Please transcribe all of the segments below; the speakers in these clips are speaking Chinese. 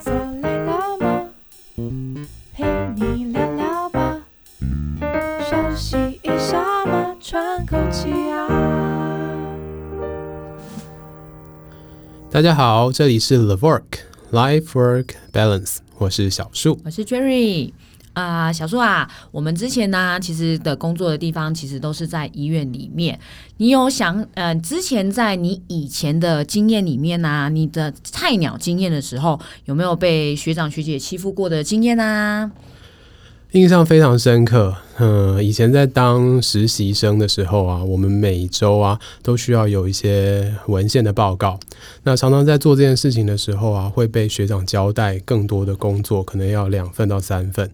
坐累了吗？陪你聊聊吧，休息一下嘛，喘口气啊。大家好，这里是 LIVORK Life Work Balance，我是小树，我是 Jerry。啊、小树啊，我们之前呢，其实的工作的地方其实都是在医院里面。你有想，嗯，之前在你以前的经验里面呢、你的菜鸟经验的时候，有没有被学长学姐欺负过的经验呢、啊？印象非常深刻。嗯、以前在当实习生的时候啊，我们每周啊都需要有一些文献的报告。那常常在做这件事情的时候啊，会被学长交代更多的工作，可能要两份到三份。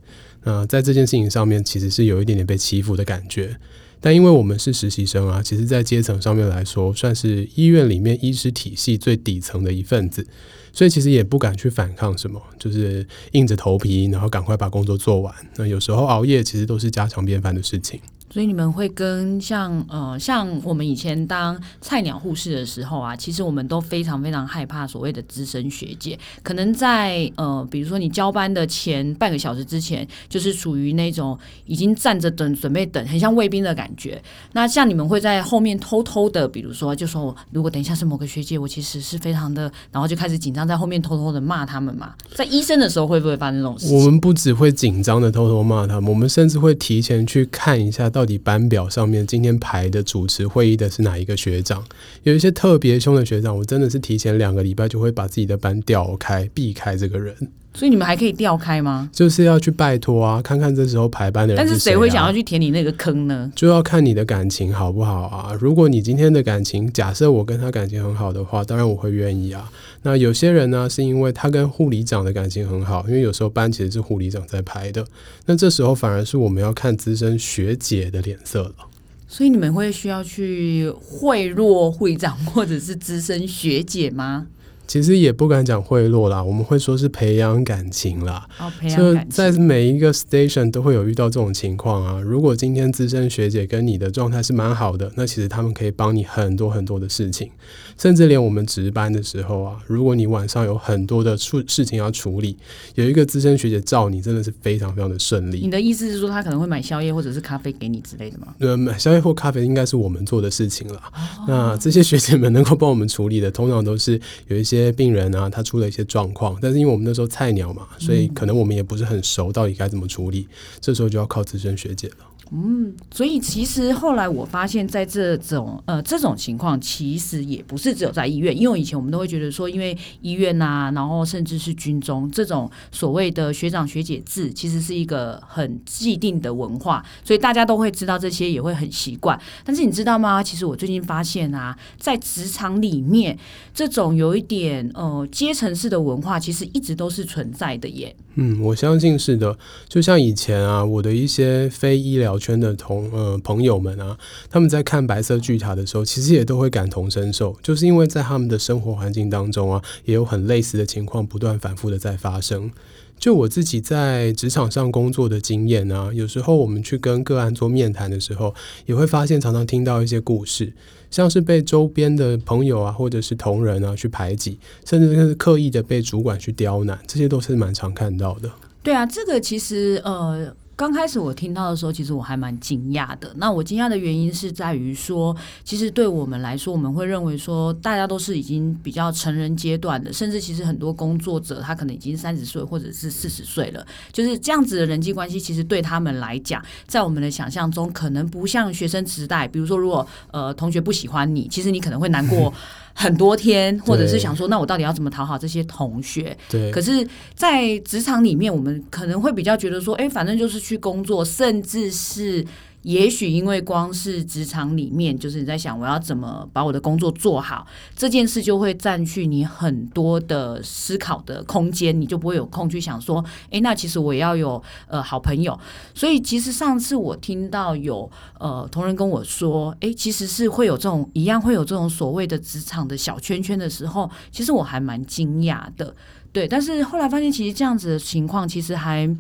那在这件事情上面，其实是有一点点被欺负的感觉。但因为我们是实习生啊，其实，在阶层上面来说，算是医院里面医师体系最底层的一份子，所以其实也不敢去反抗什么，就是硬着头皮，然后赶快把工作做完。那有时候熬夜，其实都是家常便饭的事情。所以你们会跟像呃像我们以前当菜鸟护士的时候啊，其实我们都非常非常害怕所谓的资深学姐，可能在呃比如说你交班的前半个小时之前，就是属于那种已经站着等准备等，很像卫兵的感觉。那像你们会在后面偷偷的，比如说就说如果等一下是某个学姐，我其实是非常的，然后就开始紧张，在后面偷偷的骂他们嘛。在医生的时候会不会发生这种事情？我们不只会紧张的偷偷骂他们，我们甚至会提前去看一下到底。班表上面今天排的主持会议的是哪一个学长？有一些特别凶的学长，我真的是提前两个礼拜就会把自己的班调开，避开这个人。所以你们还可以调开吗？就是要去拜托啊，看看这时候排班的人。但是谁会想要去填你那个坑呢？就要看你的感情好不好啊。如果你今天的感情，假设我跟他感情很好的话，当然我会愿意啊。那有些人呢，是因为他跟护理长的感情很好，因为有时候班其实是护理长在排的。那这时候反而是我们要看资深学姐的脸色了。所以你们会需要去贿赂护理长或者是资深学姐吗？其实也不敢讲贿赂啦，我们会说是培养感情啦。哦，培养感情。就在每一个 station 都会有遇到这种情况啊。如果今天资深学姐跟你的状态是蛮好的，那其实他们可以帮你很多很多的事情，甚至连我们值班的时候啊，如果你晚上有很多的处事情要处理，有一个资深学姐罩你，真的是非常非常的顺利。你的意思是说，他可能会买宵夜或者是咖啡给你之类的吗？呃，买宵夜或咖啡应该是我们做的事情了。哦。那这些学姐们能够帮我们处理的，通常都是有一些。些病人啊，他出了一些状况，但是因为我们那时候菜鸟嘛，所以可能我们也不是很熟，到底该怎么处理，这时候就要靠资深学姐了。嗯，所以其实后来我发现，在这种呃这种情况，其实也不是只有在医院，因为以前我们都会觉得说，因为医院啊，然后甚至是军中这种所谓的学长学姐制，其实是一个很既定的文化，所以大家都会知道这些，也会很习惯。但是你知道吗？其实我最近发现啊，在职场里面，这种有一点呃阶层式的文化，其实一直都是存在的耶。嗯，我相信是的。就像以前啊，我的一些非医疗圈的同呃朋友们啊，他们在看白色巨塔的时候，其实也都会感同身受，就是因为在他们的生活环境当中啊，也有很类似的情况不断反复的在发生。就我自己在职场上工作的经验啊，有时候我们去跟个案做面谈的时候，也会发现常常听到一些故事，像是被周边的朋友啊，或者是同仁啊去排挤，甚至是刻意的被主管去刁难，这些都是蛮常看到的。对啊，这个其实呃。刚开始我听到的时候，其实我还蛮惊讶的。那我惊讶的原因是在于说，其实对我们来说，我们会认为说，大家都是已经比较成人阶段的，甚至其实很多工作者他可能已经三十岁或者是四十岁了，就是这样子的人际关系，其实对他们来讲，在我们的想象中，可能不像学生时代。比如说，如果呃同学不喜欢你，其实你可能会难过。很多天，或者是想说，那我到底要怎么讨好这些同学？对。可是，在职场里面，我们可能会比较觉得说，哎，反正就是去工作，甚至是。也许因为光是职场里面，就是你在想我要怎么把我的工作做好，这件事就会占据你很多的思考的空间，你就不会有空去想说，诶，那其实我也要有呃好朋友。所以其实上次我听到有呃同仁跟我说，诶，其实是会有这种一样会有这种所谓的职场的小圈圈的时候，其实我还蛮惊讶的，对。但是后来发现，其实这样子的情况其实还。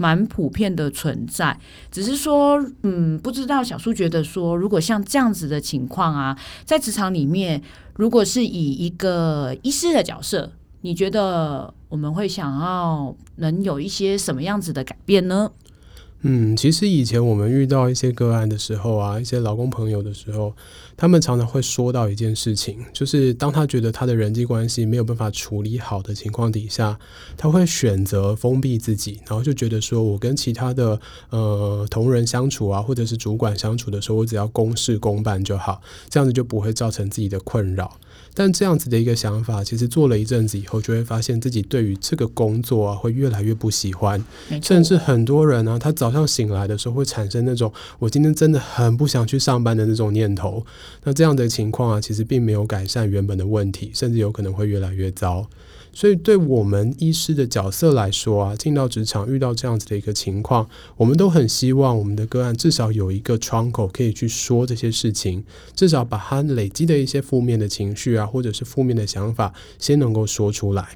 蛮普遍的存在，只是说，嗯，不知道小苏觉得说，如果像这样子的情况啊，在职场里面，如果是以一个医师的角色，你觉得我们会想要能有一些什么样子的改变呢？嗯，其实以前我们遇到一些个案的时候啊，一些劳工朋友的时候，他们常常会说到一件事情，就是当他觉得他的人际关系没有办法处理好的情况底下，他会选择封闭自己，然后就觉得说我跟其他的呃同仁相处啊，或者是主管相处的时候，我只要公事公办就好，这样子就不会造成自己的困扰。但这样子的一个想法，其实做了一阵子以后，就会发现自己对于这个工作啊，会越来越不喜欢。甚至很多人呢、啊，他早上醒来的时候会产生那种“我今天真的很不想去上班”的那种念头。那这样的情况啊，其实并没有改善原本的问题，甚至有可能会越来越糟。所以，对我们医师的角色来说啊，进到职场遇到这样子的一个情况，我们都很希望我们的个案至少有一个窗口可以去说这些事情，至少把他累积的一些负面的情绪啊，或者是负面的想法，先能够说出来。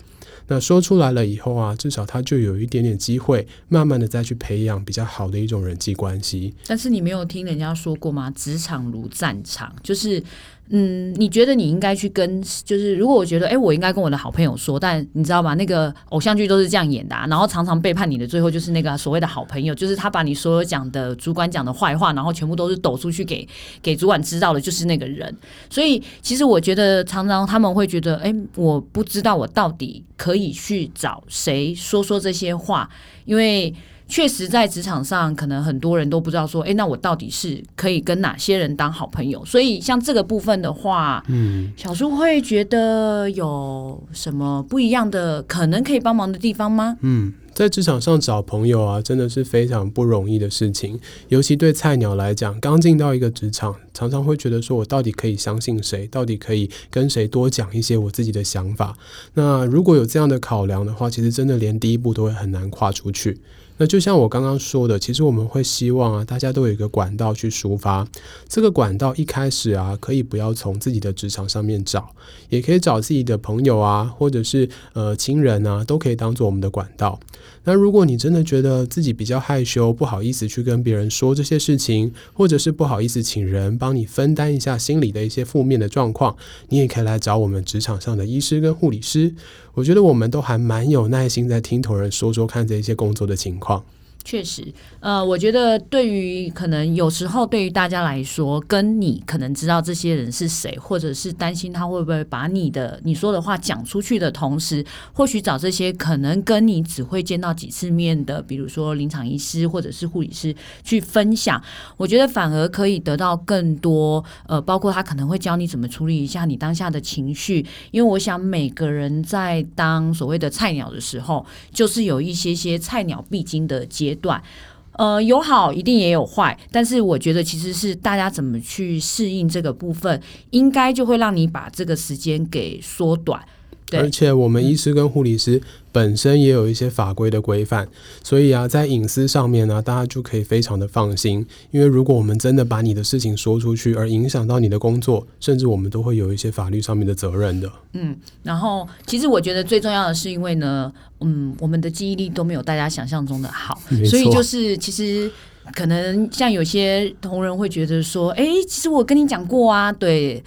那说出来了以后啊，至少他就有一点点机会，慢慢的再去培养比较好的一种人际关系。但是你没有听人家说过吗？职场如战场，就是。嗯，你觉得你应该去跟，就是如果我觉得，哎，我应该跟我的好朋友说，但你知道吗？那个偶像剧都是这样演的啊，然后常常背叛你的，最后就是那个所谓的好朋友，就是他把你所有讲的主管讲的坏话，然后全部都是抖出去给给主管知道的，就是那个人。所以其实我觉得常常他们会觉得，哎，我不知道我到底可以去找谁说说这些话，因为。确实，在职场上，可能很多人都不知道说，哎，那我到底是可以跟哪些人当好朋友？所以，像这个部分的话，嗯，小叔会觉得有什么不一样的可能可以帮忙的地方吗？嗯，在职场上找朋友啊，真的是非常不容易的事情，尤其对菜鸟来讲，刚进到一个职场，常常会觉得说我到底可以相信谁？到底可以跟谁多讲一些我自己的想法？那如果有这样的考量的话，其实真的连第一步都会很难跨出去。那就像我刚刚说的，其实我们会希望啊，大家都有一个管道去抒发。这个管道一开始啊，可以不要从自己的职场上面找，也可以找自己的朋友啊，或者是呃亲人啊，都可以当做我们的管道。那如果你真的觉得自己比较害羞，不好意思去跟别人说这些事情，或者是不好意思请人帮你分担一下心理的一些负面的状况，你也可以来找我们职场上的医师跟护理师。我觉得我们都还蛮有耐心在听同仁说说看这些工作的情况。确实，呃，我觉得对于可能有时候对于大家来说，跟你可能知道这些人是谁，或者是担心他会不会把你的你说的话讲出去的同时，或许找这些可能跟你只会见到几次面的，比如说临场医师或者是护理师去分享，我觉得反而可以得到更多，呃，包括他可能会教你怎么处理一下你当下的情绪，因为我想每个人在当所谓的菜鸟的时候，就是有一些些菜鸟必经的阶段。呃，有好一定也有坏，但是我觉得其实是大家怎么去适应这个部分，应该就会让你把这个时间给缩短。对，而且我们医师跟护理师。本身也有一些法规的规范，所以啊，在隐私上面呢，大家就可以非常的放心。因为如果我们真的把你的事情说出去，而影响到你的工作，甚至我们都会有一些法律上面的责任的。嗯，然后其实我觉得最重要的是，因为呢，嗯，我们的记忆力都没有大家想象中的好，所以就是其实可能像有些同仁会觉得说，哎，其实我跟你讲过啊，对。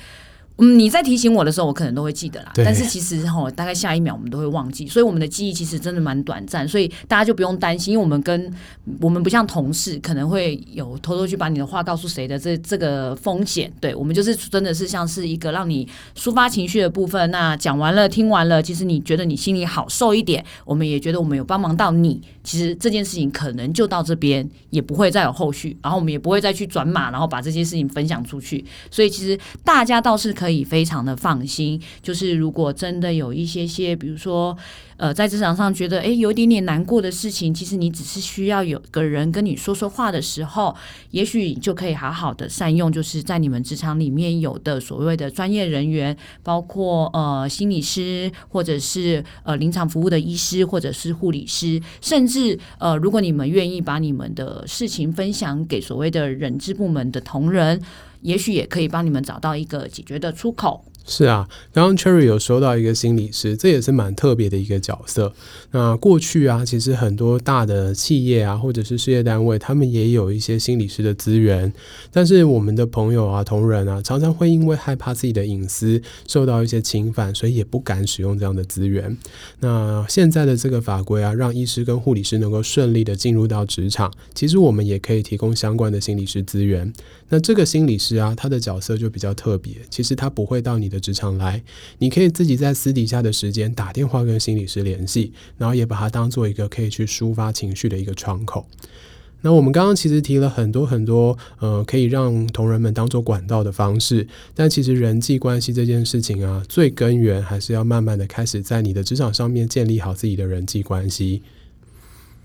嗯，你在提醒我的时候，我可能都会记得啦。但是其实哈，大概下一秒我们都会忘记，所以我们的记忆其实真的蛮短暂。所以大家就不用担心，因为我们跟我们不像同事，可能会有偷偷去把你的话告诉谁的这这个风险。对，我们就是真的是像是一个让你抒发情绪的部分。那讲完了，听完了，其实你觉得你心里好受一点，我们也觉得我们有帮忙到你。其实这件事情可能就到这边，也不会再有后续，然后我们也不会再去转码，然后把这些事情分享出去。所以其实大家倒是可。可以非常的放心，就是如果真的有一些些，比如说，呃，在职场上觉得诶有点点难过的事情，其实你只是需要有个人跟你说说话的时候，也许就可以好好的善用，就是在你们职场里面有的所谓的专业人员，包括呃心理师，或者是呃临场服务的医师，或者是护理师，甚至呃如果你们愿意把你们的事情分享给所谓的人资部门的同仁。也许也可以帮你们找到一个解决的出口。是啊，刚刚 Cherry 有说到一个心理师，这也是蛮特别的一个角色。那过去啊，其实很多大的企业啊，或者是事业单位，他们也有一些心理师的资源。但是我们的朋友啊、同仁啊，常常会因为害怕自己的隐私受到一些侵犯，所以也不敢使用这样的资源。那现在的这个法规啊，让医师跟护理师能够顺利的进入到职场，其实我们也可以提供相关的心理师资源。那这个心理师啊，他的角色就比较特别，其实他不会到你的职场来，你可以自己在私底下的时间打电话跟心理师联系，然后也把它当做一个可以去抒发情绪的一个窗口。那我们刚刚其实提了很多很多，呃，可以让同仁们当做管道的方式，但其实人际关系这件事情啊，最根源还是要慢慢的开始在你的职场上面建立好自己的人际关系。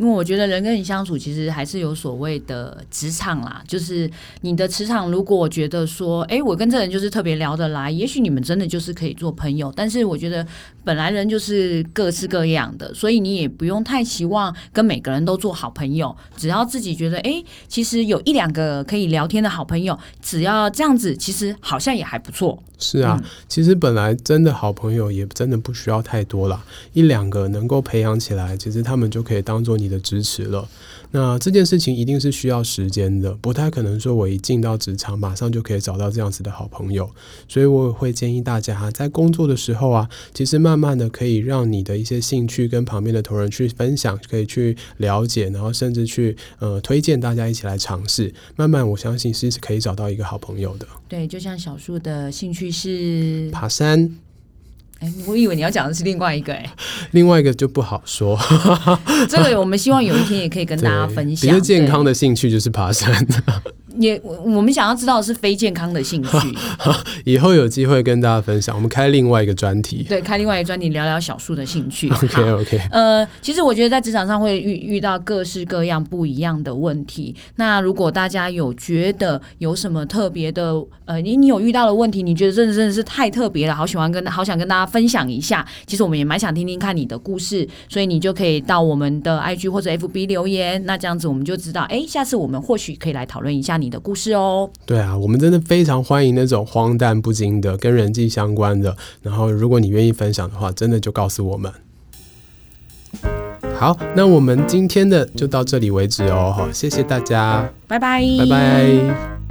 因为我觉得人跟人相处，其实还是有所谓的磁场啦。就是你的磁场，如果我觉得说，哎，我跟这人就是特别聊得来，也许你们真的就是可以做朋友。但是我觉得本来人就是各式各样的，所以你也不用太期望跟每个人都做好朋友。只要自己觉得，哎，其实有一两个可以聊天的好朋友，只要这样子，其实好像也还不错。是啊，嗯、其实本来真的好朋友也真的不需要太多了，一两个能够培养起来，其实他们就可以当做你的支持了。那这件事情一定是需要时间的，不太可能说我一进到职场马上就可以找到这样子的好朋友。所以我会建议大家在工作的时候啊，其实慢慢的可以让你的一些兴趣跟旁边的同仁去分享，可以去了解，然后甚至去呃推荐大家一起来尝试。慢慢我相信是可以找到一个好朋友的。对，就像小树的兴趣是爬山。哎，我以为你要讲的是另外一个哎，另外一个就不好说。这个我们希望有一天也可以跟大家分享。比较健康的兴趣就是爬山。也，我们想要知道的是非健康的兴趣。以后有机会跟大家分享，我们开另外一个专题。对，开另外一个专题，聊聊小树的兴趣。OK OK。呃，其实我觉得在职场上会遇遇到各式各样不一样的问题。那如果大家有觉得有什么特别的，呃，你你有遇到的问题，你觉得真的真的是太特别了，好喜欢跟好想跟大家分享一下。其实我们也蛮想听听看你的故事，所以你就可以到我们的 IG 或者 FB 留言。那这样子我们就知道，哎，下次我们或许可以来讨论一下你的故事哦，对啊，我们真的非常欢迎那种荒诞不经的、跟人际相关的。然后，如果你愿意分享的话，真的就告诉我们。好，那我们今天的就到这里为止哦。好，谢谢大家，拜拜，拜拜。